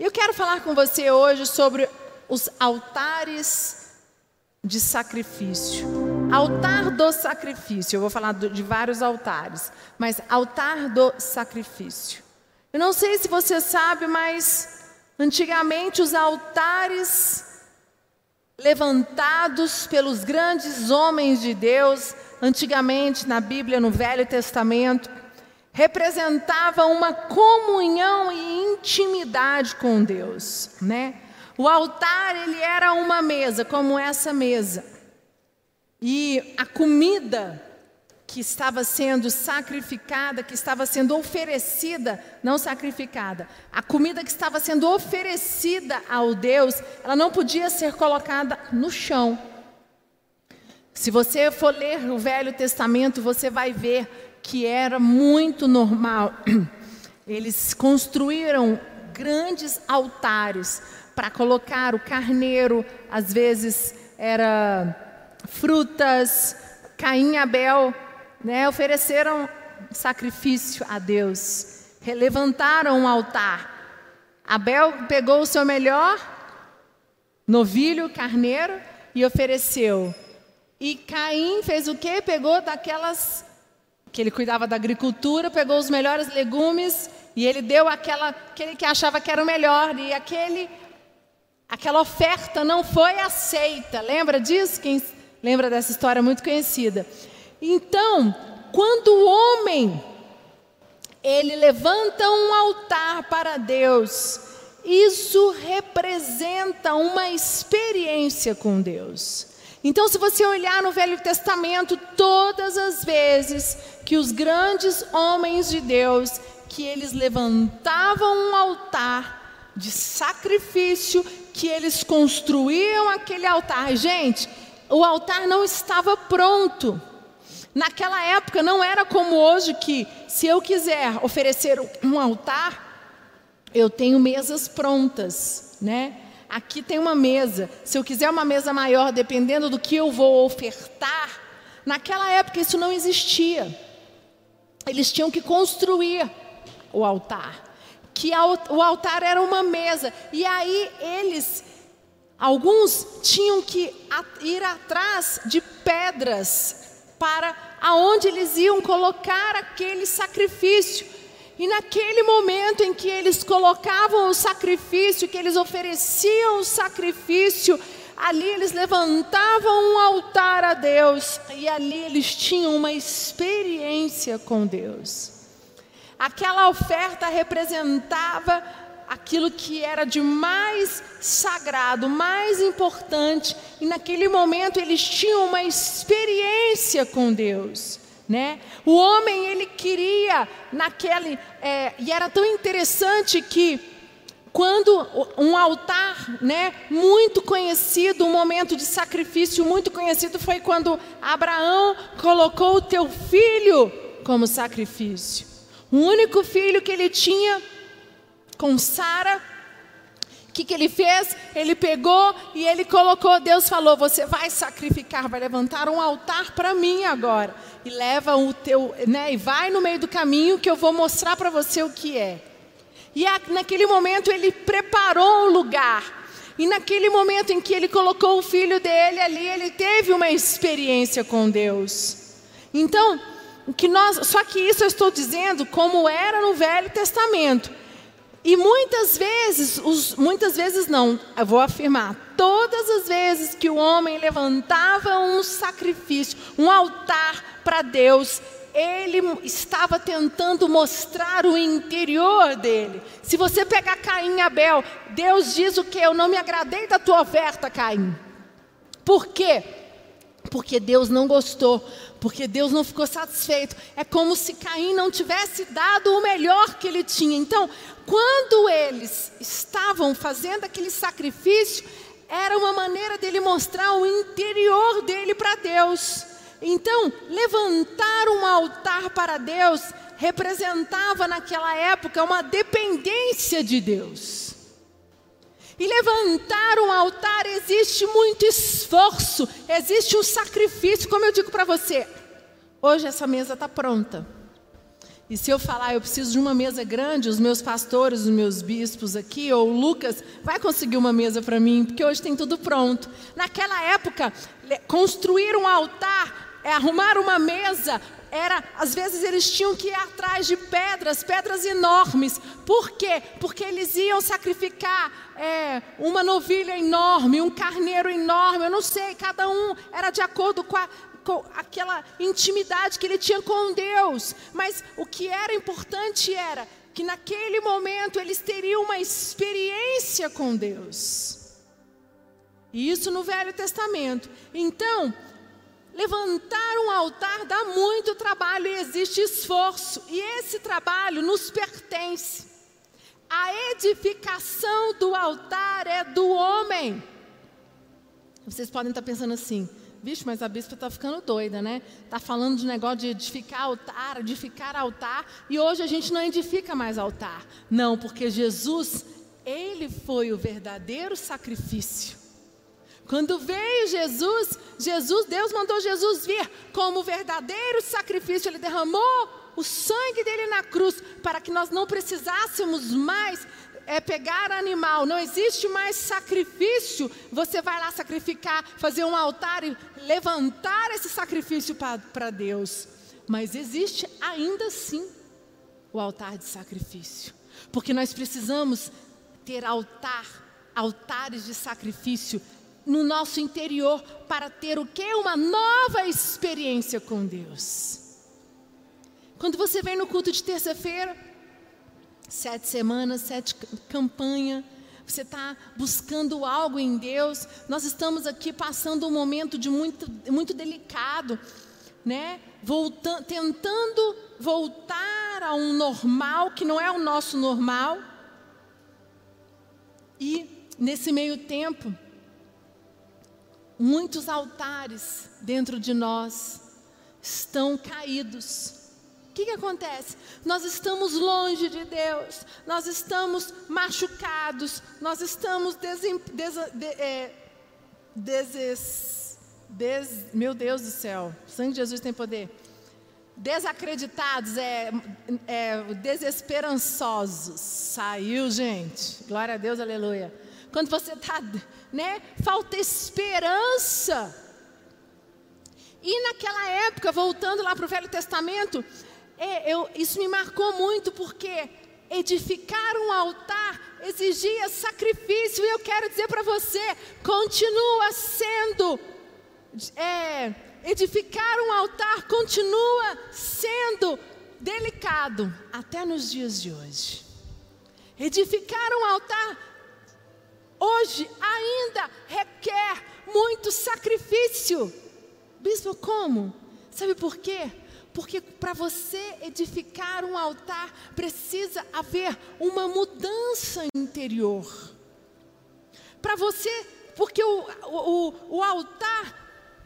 Eu quero falar com você hoje sobre os altares de sacrifício. Altar do sacrifício. Eu vou falar de vários altares, mas altar do sacrifício. Eu não sei se você sabe, mas antigamente os altares levantados pelos grandes homens de Deus, antigamente na Bíblia, no Velho Testamento, representavam uma comunhão e intimidade com Deus, né? O altar ele era uma mesa, como essa mesa. E a comida que estava sendo sacrificada, que estava sendo oferecida, não sacrificada, a comida que estava sendo oferecida ao Deus, ela não podia ser colocada no chão. Se você for ler o Velho Testamento, você vai ver que era muito normal. Eles construíram grandes altares para colocar o carneiro, às vezes era frutas, Caim e Abel né, ofereceram sacrifício a Deus, levantaram um altar. Abel pegou o seu melhor novilho, carneiro, e ofereceu. E Caim fez o quê? Pegou daquelas que ele cuidava da agricultura, pegou os melhores legumes e ele deu aquela, aquele que achava que era o melhor e aquele aquela oferta não foi aceita. Lembra disso? Quem lembra dessa história muito conhecida? Então, quando o homem ele levanta um altar para Deus, isso representa uma experiência com Deus. Então, se você olhar no Velho Testamento, todas as vezes que os grandes homens de Deus, que eles levantavam um altar de sacrifício, que eles construíam aquele altar, gente, o altar não estava pronto. Naquela época não era como hoje que se eu quiser oferecer um altar, eu tenho mesas prontas, né? Aqui tem uma mesa. Se eu quiser uma mesa maior, dependendo do que eu vou ofertar, naquela época isso não existia. Eles tinham que construir o altar. Que o altar era uma mesa. E aí eles, alguns tinham que ir atrás de pedras para aonde eles iam colocar aquele sacrifício. E naquele momento em que eles colocavam o sacrifício, que eles ofereciam o sacrifício, ali eles levantavam um altar a Deus e ali eles tinham uma experiência com Deus. Aquela oferta representava aquilo que era de mais sagrado, mais importante, e naquele momento eles tinham uma experiência com Deus. Né? O homem ele queria naquele é, e era tão interessante que quando um altar, né, muito conhecido, um momento de sacrifício muito conhecido foi quando Abraão colocou o teu filho como sacrifício. O único filho que ele tinha com Sara. Que, que ele fez? Ele pegou e ele colocou, Deus falou: Você vai sacrificar, vai levantar um altar para mim agora. E leva o teu, né? E vai no meio do caminho que eu vou mostrar para você o que é. E a, naquele momento ele preparou o lugar. E naquele momento em que ele colocou o filho dele ali, ele teve uma experiência com Deus. Então, o que nós, só que isso eu estou dizendo como era no Velho Testamento. E muitas vezes, os, muitas vezes não, eu vou afirmar, todas as vezes que o homem levantava um sacrifício, um altar para Deus, ele estava tentando mostrar o interior dele. Se você pegar Caim e Abel, Deus diz o que? Eu não me agradei da tua oferta, Caim. Por quê? Porque Deus não gostou, porque Deus não ficou satisfeito. É como se Caim não tivesse dado o melhor que ele tinha. Então, quando eles estavam fazendo aquele sacrifício, era uma maneira dele mostrar o interior dele para Deus. Então, levantar um altar para Deus representava naquela época uma dependência de Deus. E levantar um altar existe muito esforço, existe um sacrifício, como eu digo para você. Hoje essa mesa está pronta. E se eu falar, eu preciso de uma mesa grande, os meus pastores, os meus bispos aqui, ou Lucas, vai conseguir uma mesa para mim, porque hoje tem tudo pronto. Naquela época, construir um altar, é arrumar uma mesa, era, às vezes eles tinham que ir atrás de pedras, pedras enormes. Por quê? Porque eles iam sacrificar é, uma novilha enorme, um carneiro enorme, eu não sei, cada um era de acordo com a, com aquela intimidade que ele tinha com Deus. Mas o que era importante era que naquele momento eles teriam uma experiência com Deus. E isso no Velho Testamento. Então, levantar um altar dá muito trabalho e existe esforço. E esse trabalho nos pertence. A edificação do altar é do homem. Vocês podem estar pensando assim: Vixe, mas a bispa está ficando doida, né? Está falando de negócio de edificar altar, edificar altar, e hoje a gente não edifica mais altar. Não, porque Jesus, ele foi o verdadeiro sacrifício. Quando veio Jesus, Jesus, Deus mandou Jesus vir como verdadeiro sacrifício, ele derramou o sangue dele na cruz para que nós não precisássemos mais é pegar animal, não existe mais sacrifício. Você vai lá sacrificar, fazer um altar e levantar esse sacrifício para Deus. Mas existe ainda assim o altar de sacrifício. Porque nós precisamos ter altar, altares de sacrifício no nosso interior para ter o que? Uma nova experiência com Deus. Quando você vem no culto de terça-feira, sete semanas, sete campanha. Você está buscando algo em Deus. Nós estamos aqui passando um momento de muito, muito delicado, né? Voltando, tentando voltar a um normal que não é o nosso normal. E nesse meio tempo, muitos altares dentro de nós estão caídos o que, que acontece? Nós estamos longe de Deus, nós estamos machucados, nós estamos desem, des, de, é, deses, des, meu Deus do céu, o sangue de Jesus tem poder. Desacreditados, é, é desesperançosos. Saiu, gente. Glória a Deus, aleluia. Quando você está, né? Falta esperança. E naquela época, voltando lá para o Velho Testamento, é, eu, isso me marcou muito porque edificar um altar exigia sacrifício, e eu quero dizer para você: continua sendo, é, edificar um altar continua sendo delicado até nos dias de hoje. Edificar um altar hoje ainda requer muito sacrifício. Bispo, como? Sabe por quê? Porque para você edificar um altar, precisa haver uma mudança interior. Para você, porque o, o, o altar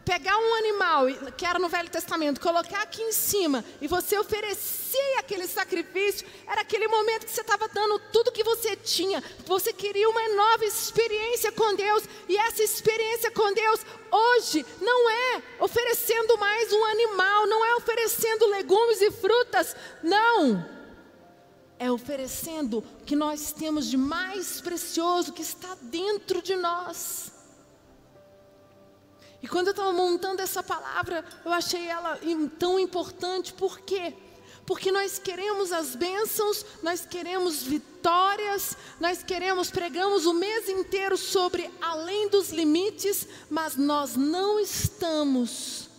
pegar um animal, que era no Velho Testamento, colocar aqui em cima e você oferecer aquele sacrifício, era aquele momento que você estava dando tudo que você tinha. Você queria uma nova experiência com Deus, e essa experiência com Deus hoje não é oferecendo mais um animal, não é oferecendo legumes e frutas, não. É oferecendo o que nós temos de mais precioso que está dentro de nós. E quando eu estava montando essa palavra, eu achei ela tão importante, por quê? Porque nós queremos as bênçãos, nós queremos vitórias, nós queremos, pregamos o mês inteiro sobre além dos limites, mas nós não estamos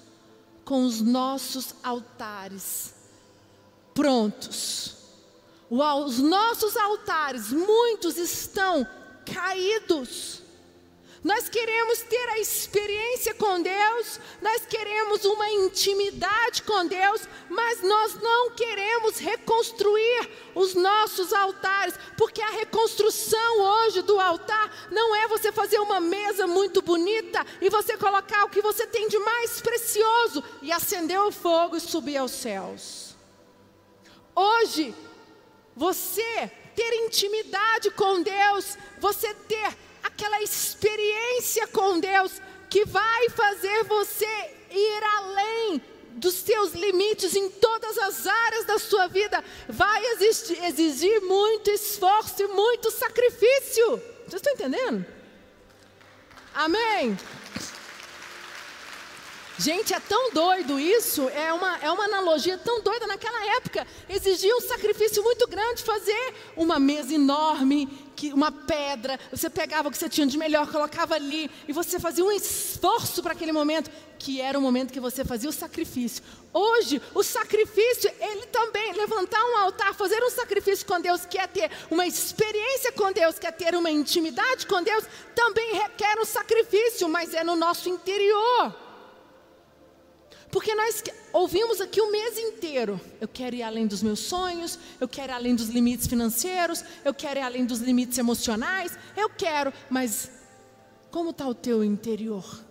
com os nossos altares prontos. Os nossos altares, muitos estão caídos. Nós queremos ter a experiência com Deus, nós queremos uma intimidade com Deus, mas nós não queremos reconstruir os nossos altares, porque a reconstrução hoje do altar não é você fazer uma mesa muito bonita e você colocar o que você tem de mais precioso e acender o fogo e subir aos céus. Hoje, você ter intimidade com Deus, você ter aquela experiência com Deus que vai fazer você ir além dos seus limites em todas as áreas da sua vida, vai exigir, exigir muito esforço e muito sacrifício. Vocês estão entendendo? Amém? Gente, é tão doido isso, é uma, é uma analogia tão doida. Naquela época, exigia um sacrifício muito grande fazer uma mesa enorme, que uma pedra, você pegava o que você tinha de melhor, colocava ali, e você fazia um esforço para aquele momento, que era o momento que você fazia o sacrifício. Hoje, o sacrifício, ele também, levantar um altar, fazer um sacrifício com Deus, quer ter uma experiência com Deus, quer ter uma intimidade com Deus, também requer um sacrifício, mas é no nosso interior. Porque nós ouvimos aqui o mês inteiro: eu quero ir além dos meus sonhos, eu quero ir além dos limites financeiros, eu quero ir além dos limites emocionais, eu quero, mas como está o teu interior?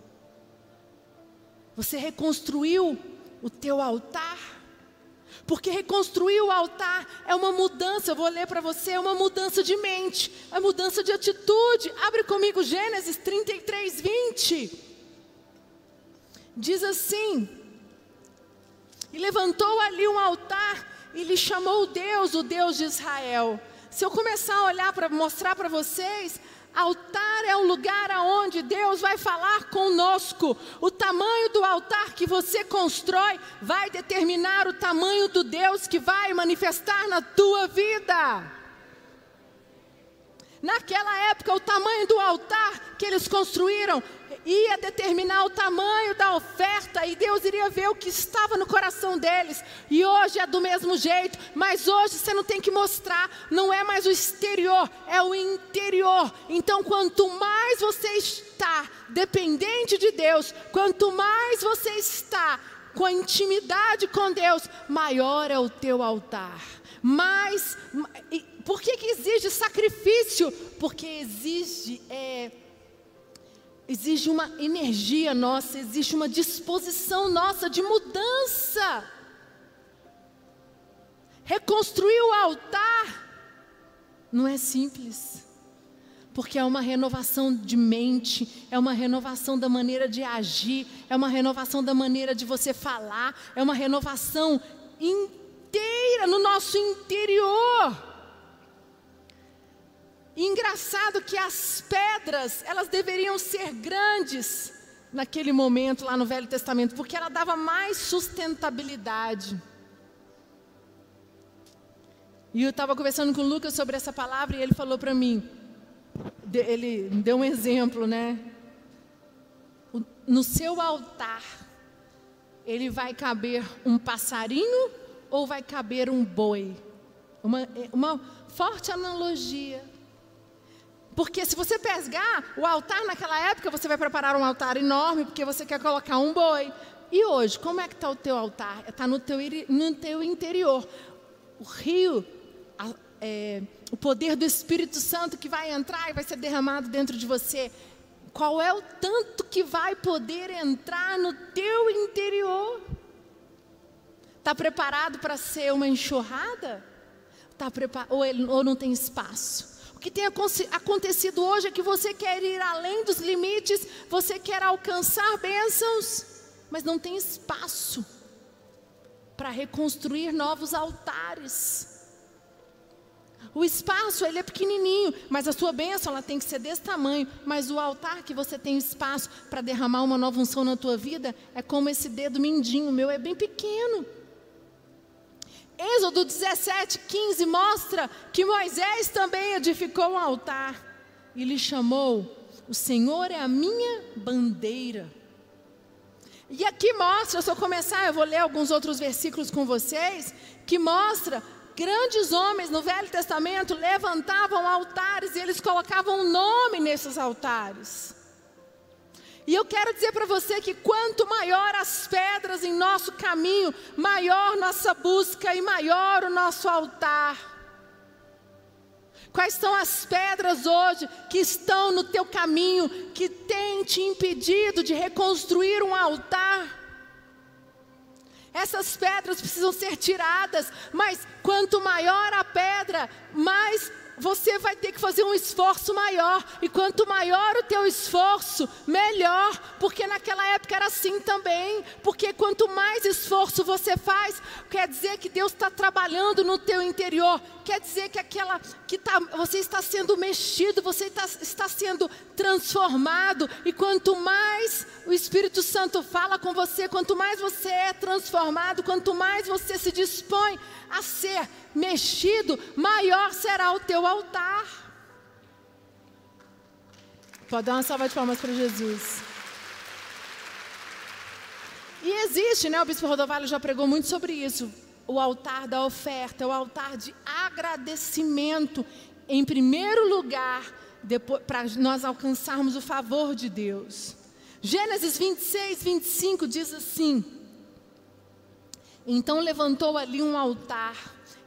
Você reconstruiu o teu altar? Porque reconstruir o altar é uma mudança, eu vou ler para você, é uma mudança de mente, é mudança de atitude. Abre comigo Gênesis 33, 20. Diz assim: e levantou ali um altar e lhe chamou Deus, o Deus de Israel. Se eu começar a olhar para mostrar para vocês, altar é um lugar aonde Deus vai falar conosco. O tamanho do altar que você constrói vai determinar o tamanho do Deus que vai manifestar na tua vida. Naquela época, o tamanho do altar que eles construíram ia determinar o tamanho da oferta e Deus iria ver o que estava no coração deles. E hoje é do mesmo jeito, mas hoje você não tem que mostrar, não é mais o exterior, é o interior. Então, quanto mais você está dependente de Deus, quanto mais você está com a intimidade com Deus, maior é o teu altar. Mais por que, que exige sacrifício? Porque exige, é, exige uma energia nossa, existe uma disposição nossa de mudança. Reconstruir o altar não é simples, porque é uma renovação de mente, é uma renovação da maneira de agir, é uma renovação da maneira de você falar, é uma renovação inteira no nosso interior. Engraçado que as pedras, elas deveriam ser grandes naquele momento lá no Velho Testamento, porque ela dava mais sustentabilidade. E eu estava conversando com o Lucas sobre essa palavra e ele falou para mim, ele deu um exemplo, né? No seu altar, ele vai caber um passarinho ou vai caber um boi? Uma, uma forte analogia. Porque se você pesgar o altar naquela época, você vai preparar um altar enorme, porque você quer colocar um boi. E hoje, como é que está o teu altar? Está no teu, no teu interior. O rio, a, é, o poder do Espírito Santo que vai entrar e vai ser derramado dentro de você. Qual é o tanto que vai poder entrar no teu interior? Está preparado para ser uma enxurrada? Tá ou, ele, ou não tem espaço? Que tem acontecido hoje é que você quer ir além dos limites, você quer alcançar bênçãos, mas não tem espaço para reconstruir novos altares. O espaço ele é pequenininho, mas a sua bênção ela tem que ser desse tamanho. Mas o altar que você tem espaço para derramar uma nova unção na tua vida é como esse dedo mindinho, o meu é bem pequeno. Êxodo 17, 15 mostra que Moisés também edificou um altar e lhe chamou: O Senhor é a minha bandeira. E aqui mostra, se eu começar, eu vou ler alguns outros versículos com vocês, que mostra grandes homens no Velho Testamento levantavam altares e eles colocavam nome nesses altares. E eu quero dizer para você que quanto maior as pedras em nosso caminho, maior nossa busca e maior o nosso altar. Quais são as pedras hoje que estão no teu caminho, que têm te impedido de reconstruir um altar? Essas pedras precisam ser tiradas, mas quanto maior a pedra, mais você vai ter que fazer um esforço maior. E quanto maior o teu esforço, melhor. Porque naquela época era assim também. Porque quanto mais esforço você faz, quer dizer que Deus está trabalhando no teu interior. Quer dizer que aquela que tá, você está sendo mexido, você está, está sendo transformado. E quanto mais o Espírito Santo fala com você, quanto mais você é transformado, quanto mais você se dispõe a ser mexido, maior será o teu altar. Pode dar uma salva de palmas para Jesus. E existe, né? O Bispo Rodovalho já pregou muito sobre isso. O altar da oferta, o altar de agradecimento, em primeiro lugar, para nós alcançarmos o favor de Deus. Gênesis 26, 25 diz assim: Então levantou ali um altar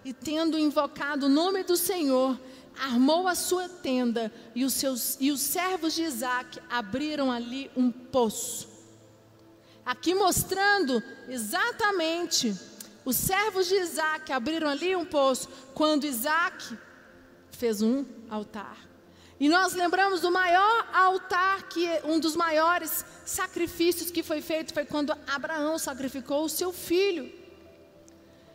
e, tendo invocado o nome do Senhor, armou a sua tenda e os, seus, e os servos de Isaac abriram ali um poço. Aqui mostrando exatamente, os servos de Isaac abriram ali um poço quando Isaac fez um altar. E nós lembramos do maior altar, que um dos maiores sacrifícios que foi feito foi quando Abraão sacrificou o seu filho.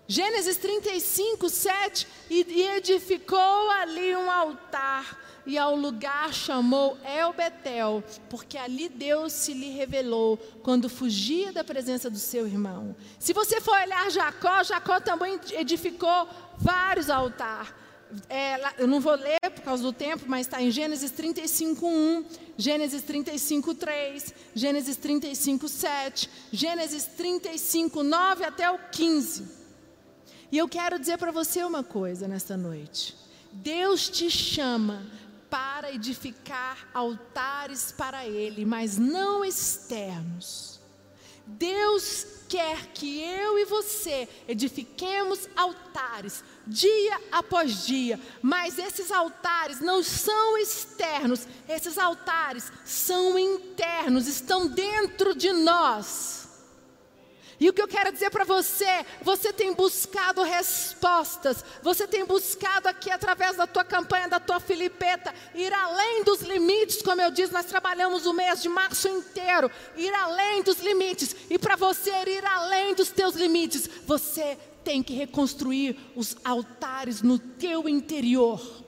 Gênesis 35, 7, e edificou ali um altar, e ao lugar chamou El Betel, porque ali Deus se lhe revelou quando fugia da presença do seu irmão. Se você for olhar Jacó, Jacó também edificou vários altares. É, eu não vou ler por causa do tempo, mas está em Gênesis 35, 1, Gênesis 35, 3, Gênesis 35, 7, Gênesis 35, 9 até o 15. E eu quero dizer para você uma coisa nesta noite. Deus te chama para edificar altares para Ele, mas não externos. Deus quer que eu e você edifiquemos altares dia após dia, mas esses altares não são externos, esses altares são internos, estão dentro de nós. E o que eu quero dizer para você, você tem buscado respostas, você tem buscado aqui através da tua campanha, da tua filipeta, ir além dos limites, como eu disse, nós trabalhamos o mês de março inteiro, ir além dos limites. E para você ir além dos teus limites, você tem que reconstruir os altares no teu interior.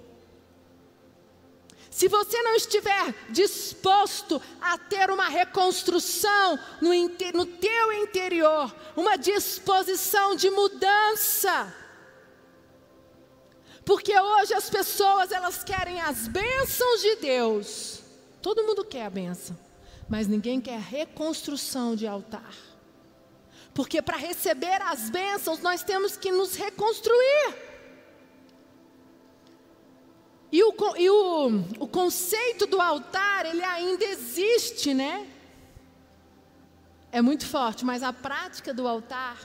Se você não estiver disposto a ter uma reconstrução no, no teu interior, uma disposição de mudança, porque hoje as pessoas elas querem as bênçãos de Deus. Todo mundo quer a bênção, mas ninguém quer reconstrução de altar. Porque para receber as bênçãos nós temos que nos reconstruir. E o, e o, o conceito do altar, ele ainda existe, né? É muito forte, mas a prática do altar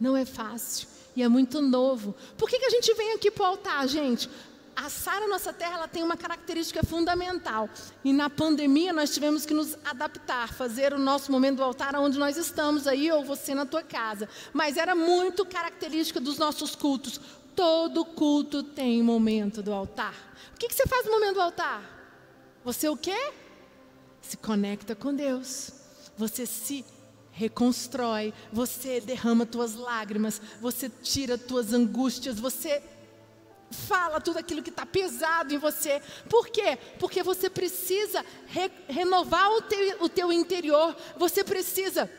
não é fácil e é muito novo. Por que, que a gente vem aqui para o altar, gente? A Sara, nossa terra, ela tem uma característica fundamental. E na pandemia nós tivemos que nos adaptar, fazer o nosso momento do altar onde nós estamos aí, ou você na tua casa. Mas era muito característica dos nossos cultos. Todo culto tem momento do altar. O que, que você faz no momento do altar? Você o quê? Se conecta com Deus. Você se reconstrói, você derrama tuas lágrimas, você tira tuas angústias, você fala tudo aquilo que está pesado em você. Por quê? Porque você precisa re renovar o teu, o teu interior, você precisa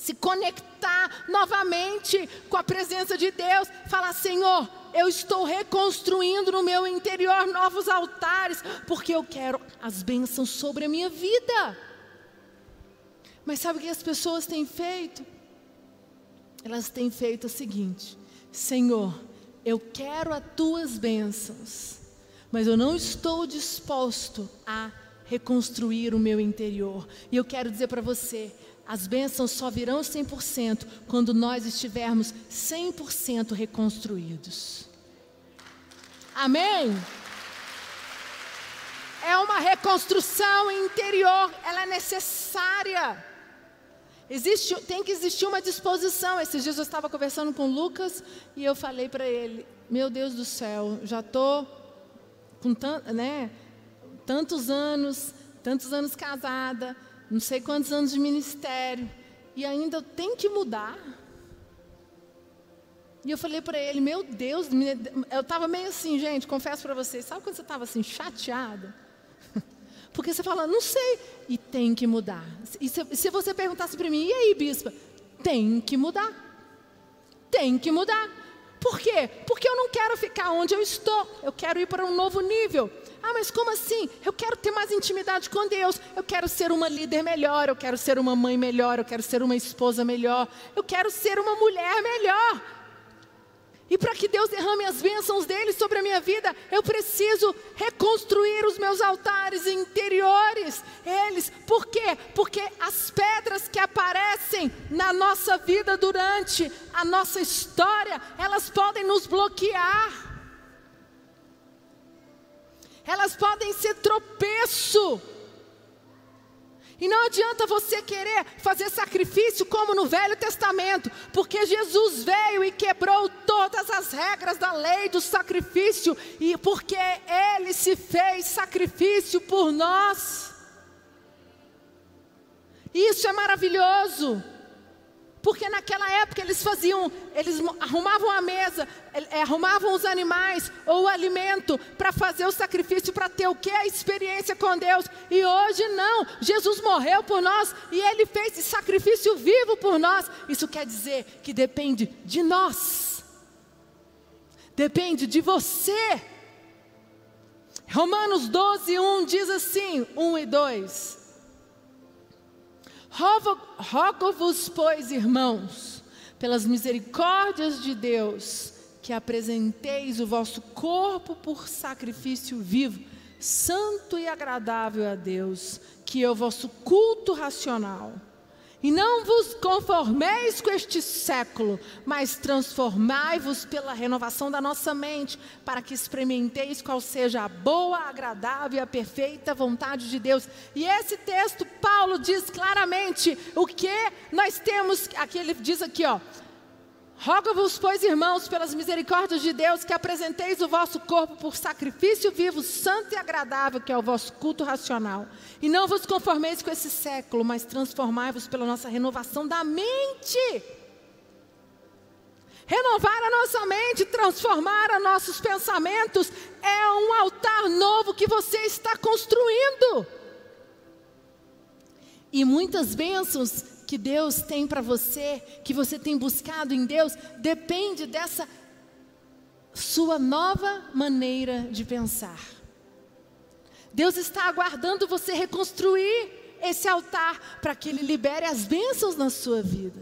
se conectar novamente com a presença de Deus, falar: Senhor, eu estou reconstruindo no meu interior novos altares, porque eu quero as bênçãos sobre a minha vida. Mas sabe o que as pessoas têm feito? Elas têm feito o seguinte: Senhor, eu quero as tuas bênçãos, mas eu não estou disposto a reconstruir o meu interior. E eu quero dizer para você, as bênçãos só virão 100% quando nós estivermos 100% reconstruídos. Amém? É uma reconstrução interior, ela é necessária. Existe, tem que existir uma disposição. Esses dias eu estava conversando com Lucas e eu falei para ele: Meu Deus do céu, já estou com né, tantos anos, tantos anos casada, não sei quantos anos de ministério, e ainda tem que mudar. E eu falei para ele, meu Deus, eu estava meio assim, gente, confesso para vocês, sabe quando você estava assim, chateada? Porque você fala, não sei, e tem que mudar. E se, se você perguntasse para mim, e aí, bispa? Tem que mudar. Tem que mudar. Por quê? Porque eu não quero ficar onde eu estou, eu quero ir para um novo nível. Ah, mas como assim? Eu quero ter mais intimidade com Deus. Eu quero ser uma líder melhor. Eu quero ser uma mãe melhor. Eu quero ser uma esposa melhor. Eu quero ser uma mulher melhor. E para que Deus derrame as bênçãos dele sobre a minha vida, eu preciso reconstruir os meus altares interiores. Eles, por quê? Porque as pedras que aparecem na nossa vida durante a nossa história, elas podem nos bloquear. Elas podem ser tropeço e não adianta você querer fazer sacrifício como no Velho Testamento, porque Jesus veio e quebrou todas as regras da lei do sacrifício, e porque Ele se fez sacrifício por nós. Isso é maravilhoso. Porque naquela época eles faziam, eles arrumavam a mesa, é, arrumavam os animais ou o alimento para fazer o sacrifício, para ter o que? A experiência com Deus. E hoje não, Jesus morreu por nós e ele fez esse sacrifício vivo por nós. Isso quer dizer que depende de nós, depende de você. Romanos 12, 1 diz assim: 1 e 2. Rogo-vos, pois, irmãos, pelas misericórdias de Deus, que apresenteis o vosso corpo por sacrifício vivo, santo e agradável a Deus, que é o vosso culto racional. E não vos conformeis com este século, mas transformai-vos pela renovação da nossa mente, para que experimenteis qual seja a boa, agradável e a perfeita vontade de Deus. E esse texto, Paulo diz claramente o que nós temos, aqui ele diz aqui, ó. Rogo-vos, pois, irmãos, pelas misericórdias de Deus, que apresenteis o vosso corpo por sacrifício vivo, santo e agradável, que é o vosso culto racional. E não vos conformeis com esse século, mas transformai-vos pela nossa renovação da mente. Renovar a nossa mente, transformar os nossos pensamentos, é um altar novo que você está construindo. E muitas bênçãos que Deus tem para você, que você tem buscado em Deus, depende dessa sua nova maneira de pensar. Deus está aguardando você reconstruir esse altar para que Ele libere as bênçãos na sua vida.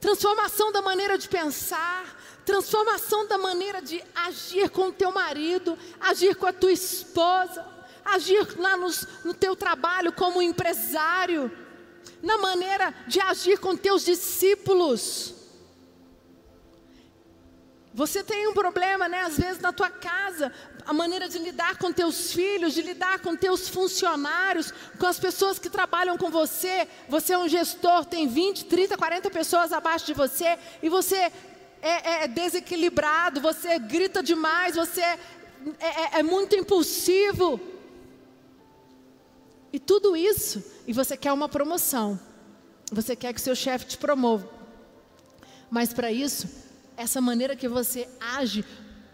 Transformação da maneira de pensar, transformação da maneira de agir com o teu marido, agir com a tua esposa, agir lá nos, no teu trabalho como empresário na maneira de agir com teus discípulos. Você tem um problema, né? Às vezes na tua casa, a maneira de lidar com teus filhos, de lidar com teus funcionários, com as pessoas que trabalham com você. Você é um gestor, tem 20, 30, 40 pessoas abaixo de você e você é, é, é desequilibrado, você grita demais, você é, é, é muito impulsivo. E tudo isso, e você quer uma promoção. Você quer que seu chefe te promova. Mas para isso, essa maneira que você age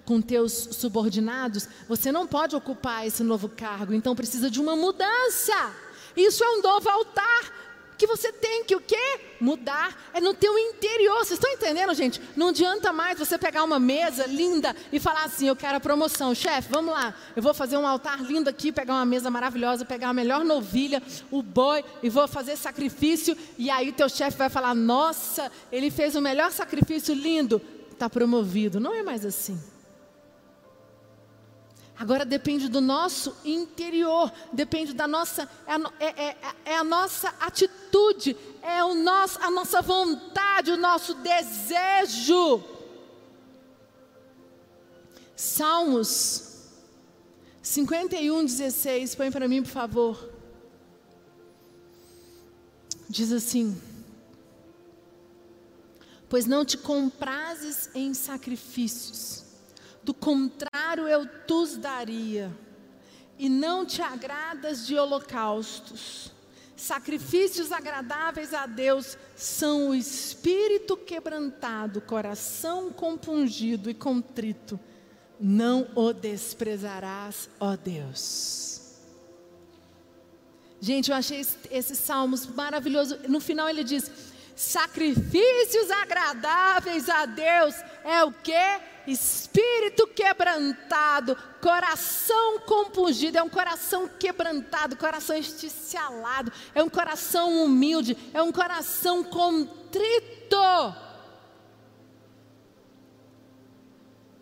com teus subordinados, você não pode ocupar esse novo cargo, então precisa de uma mudança. Isso é um novo altar que você tem que o quê? Mudar. É no teu interior. Vocês estão entendendo, gente? Não adianta mais você pegar uma mesa linda e falar assim: eu quero a promoção. Chefe, vamos lá. Eu vou fazer um altar lindo aqui, pegar uma mesa maravilhosa, pegar a melhor novilha, o boi, e vou fazer sacrifício. E aí teu chefe vai falar: nossa, ele fez o melhor sacrifício lindo. Está promovido. Não é mais assim. Agora depende do nosso interior, depende da nossa, é, é, é, é a nossa atitude, é o nosso, a nossa vontade, o nosso desejo. Salmos 51, 16, põe para mim, por favor. Diz assim: Pois não te comprases em sacrifícios, do contrário, eu tus daria, e não te agradas de holocaustos. Sacrifícios agradáveis a Deus são o espírito quebrantado, coração compungido e contrito. Não o desprezarás, ó Deus. Gente, eu achei esses salmos maravilhosos. No final ele diz: sacrifícios agradáveis a Deus é o que? Espírito quebrantado, coração compungido, é um coração quebrantado, coração esticialado, é um coração humilde, é um coração contrito.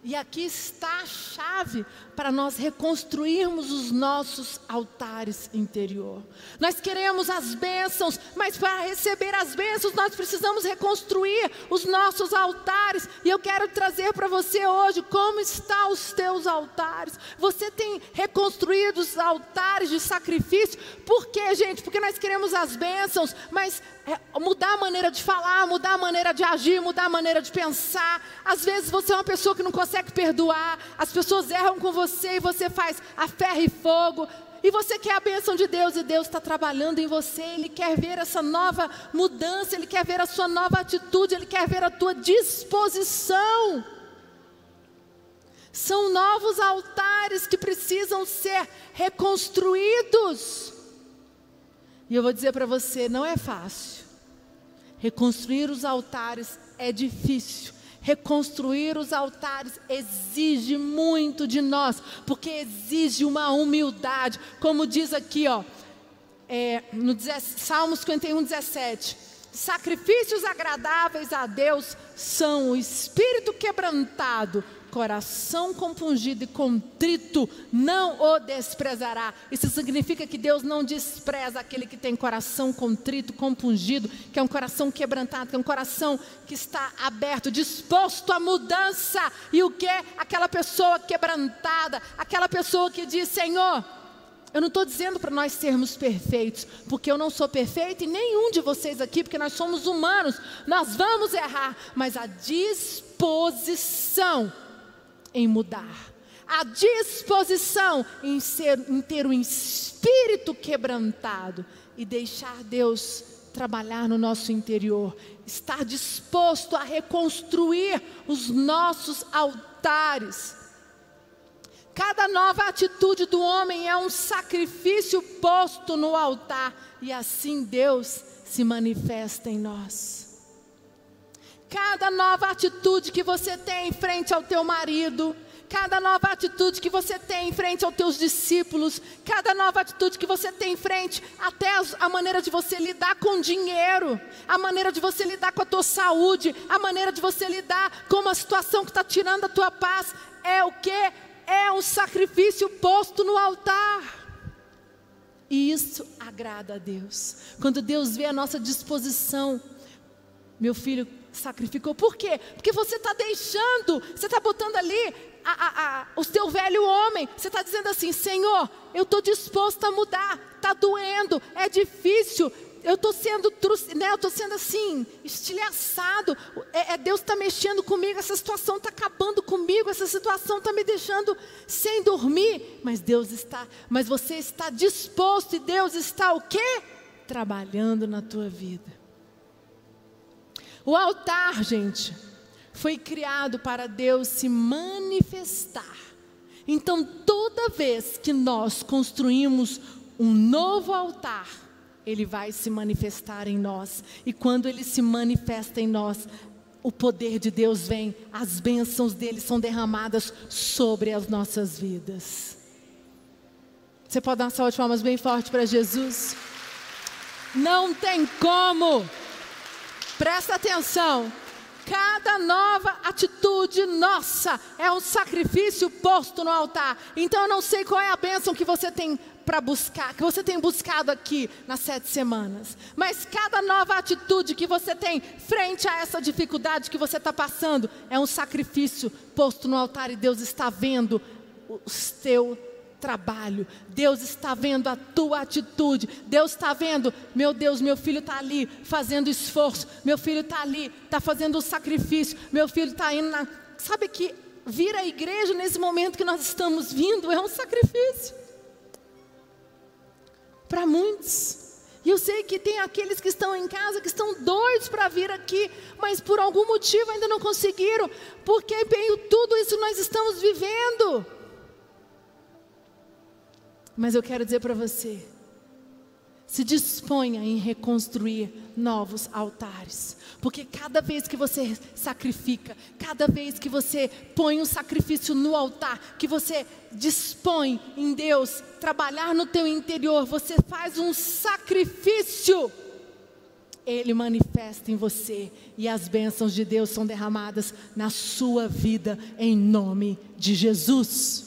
E aqui está a chave para nós reconstruirmos os nossos altares interior. Nós queremos as bênçãos, mas para receber as bênçãos nós precisamos reconstruir os nossos altares. E eu quero trazer para você hoje como estão os teus altares. Você tem reconstruído os altares de sacrifício? Por quê, gente? Porque nós queremos as bênçãos, mas é, mudar a maneira de falar, mudar a maneira de agir, mudar a maneira de pensar. Às vezes você é uma pessoa que não consegue perdoar, as pessoas erram com você e você faz a ferro e fogo. E você quer a bênção de Deus e Deus está trabalhando em você, Ele quer ver essa nova mudança, Ele quer ver a sua nova atitude, Ele quer ver a tua disposição. São novos altares que precisam ser reconstruídos. E eu vou dizer para você: não é fácil. Reconstruir os altares é difícil. Reconstruir os altares exige muito de nós, porque exige uma humildade, como diz aqui, ó, é, no Salmo 51, 17: sacrifícios agradáveis a Deus são o espírito quebrantado, coração compungido e contrito não o desprezará. Isso significa que Deus não despreza aquele que tem coração contrito, compungido, que é um coração quebrantado, que é um coração que está aberto, disposto à mudança. E o que? Aquela pessoa quebrantada, aquela pessoa que diz: Senhor, eu não estou dizendo para nós sermos perfeitos, porque eu não sou perfeito e nenhum de vocês aqui, porque nós somos humanos, nós vamos errar, mas a disposição em mudar, a disposição em, ser, em ter um espírito quebrantado e deixar Deus trabalhar no nosso interior, estar disposto a reconstruir os nossos altares. Cada nova atitude do homem é um sacrifício posto no altar, e assim Deus se manifesta em nós. Cada nova atitude que você tem em frente ao teu marido, cada nova atitude que você tem em frente aos teus discípulos, cada nova atitude que você tem em frente, até a maneira de você lidar com dinheiro, a maneira de você lidar com a tua saúde, a maneira de você lidar com uma situação que está tirando a tua paz, é o que? É um sacrifício posto no altar. E isso agrada a Deus. Quando Deus vê a nossa disposição, meu filho, sacrificou. Por quê? Porque você está deixando, você está botando ali a, a, a, o seu velho homem. Você está dizendo assim: Senhor, eu estou disposto a mudar. Está doendo, é difícil. Eu estou sendo, né, eu sendo assim, estilhaçado. É, é Deus está mexendo comigo. Essa situação está acabando comigo. Essa situação está me deixando sem dormir. Mas Deus está, mas você está disposto e Deus está o quê? Trabalhando na tua vida. O altar, gente, foi criado para Deus se manifestar. Então, toda vez que nós construímos um novo altar, ele vai se manifestar em nós. E quando ele se manifesta em nós, o poder de Deus vem, as bênçãos dele são derramadas sobre as nossas vidas. Você pode dar uma salva de palmas bem forte para Jesus? Não tem como Presta atenção. Cada nova atitude nossa é um sacrifício posto no altar. Então eu não sei qual é a bênção que você tem para buscar, que você tem buscado aqui nas sete semanas. Mas cada nova atitude que você tem frente a essa dificuldade que você está passando é um sacrifício posto no altar e Deus está vendo o teu trabalho. Deus está vendo a tua atitude. Deus está vendo, meu Deus, meu filho está ali fazendo esforço. Meu filho está ali, está fazendo o sacrifício. Meu filho está indo na. Sabe que vir à igreja nesse momento que nós estamos vindo é um sacrifício. Para muitos. E eu sei que tem aqueles que estão em casa que estão doidos para vir aqui, mas por algum motivo ainda não conseguiram, porque bem, tudo isso nós estamos vivendo. Mas eu quero dizer para você, se disponha em reconstruir novos altares. Porque cada vez que você sacrifica, cada vez que você põe um sacrifício no altar, que você dispõe em Deus trabalhar no teu interior, você faz um sacrifício. Ele manifesta em você e as bênçãos de Deus são derramadas na sua vida em nome de Jesus.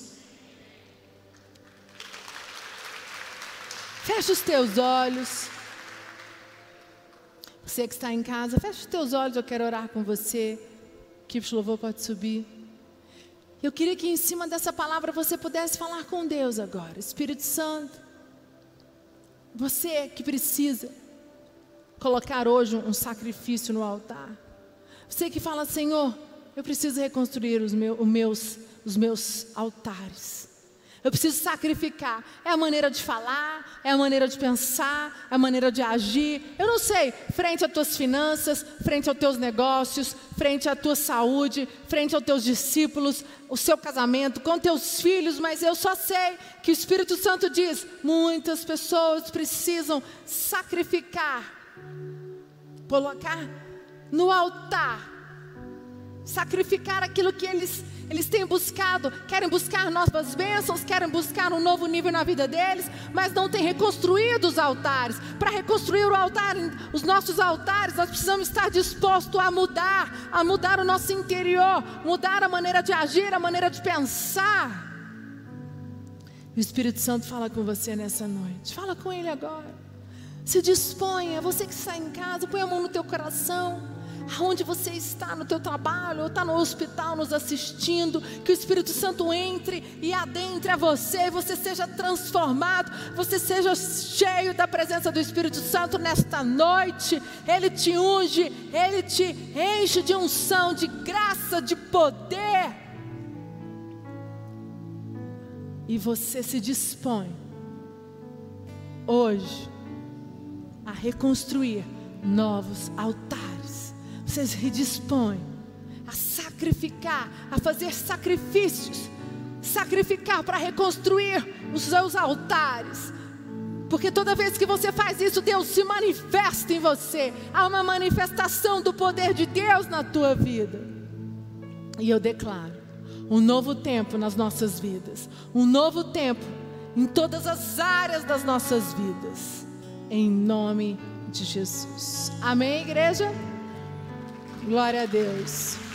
Fecha os teus olhos. Você que está em casa, fecha os teus olhos, eu quero orar com você. Que o louvor pode subir. Eu queria que em cima dessa palavra você pudesse falar com Deus agora. Espírito Santo, você que precisa colocar hoje um sacrifício no altar. Você que fala, Senhor, eu preciso reconstruir os meus, os meus, os meus altares. Eu preciso sacrificar. É a maneira de falar, é a maneira de pensar, é a maneira de agir. Eu não sei, frente às tuas finanças, frente aos teus negócios, frente à tua saúde, frente aos teus discípulos, o seu casamento, com teus filhos, mas eu só sei que o Espírito Santo diz: muitas pessoas precisam sacrificar, colocar no altar, sacrificar aquilo que eles eles têm buscado, querem buscar novas bênçãos, querem buscar um novo nível na vida deles, mas não têm reconstruído os altares. Para reconstruir o altar, os nossos altares, nós precisamos estar dispostos a mudar, a mudar o nosso interior, mudar a maneira de agir, a maneira de pensar. O Espírito Santo fala com você nessa noite. Fala com Ele agora. Se disponha, você que está em casa, põe a mão no teu coração aonde você está no teu trabalho, ou está no hospital nos assistindo, que o Espírito Santo entre e adentre a você, e você seja transformado, você seja cheio da presença do Espírito Santo nesta noite. Ele te unge, ele te enche de unção, de graça, de poder. E você se dispõe hoje a reconstruir novos altares você se dispõe a sacrificar, a fazer sacrifícios, sacrificar para reconstruir os seus altares. Porque toda vez que você faz isso, Deus se manifesta em você. Há uma manifestação do poder de Deus na tua vida. E eu declaro um novo tempo nas nossas vidas, um novo tempo em todas as áreas das nossas vidas. Em nome de Jesus. Amém, igreja? Glória a Deus.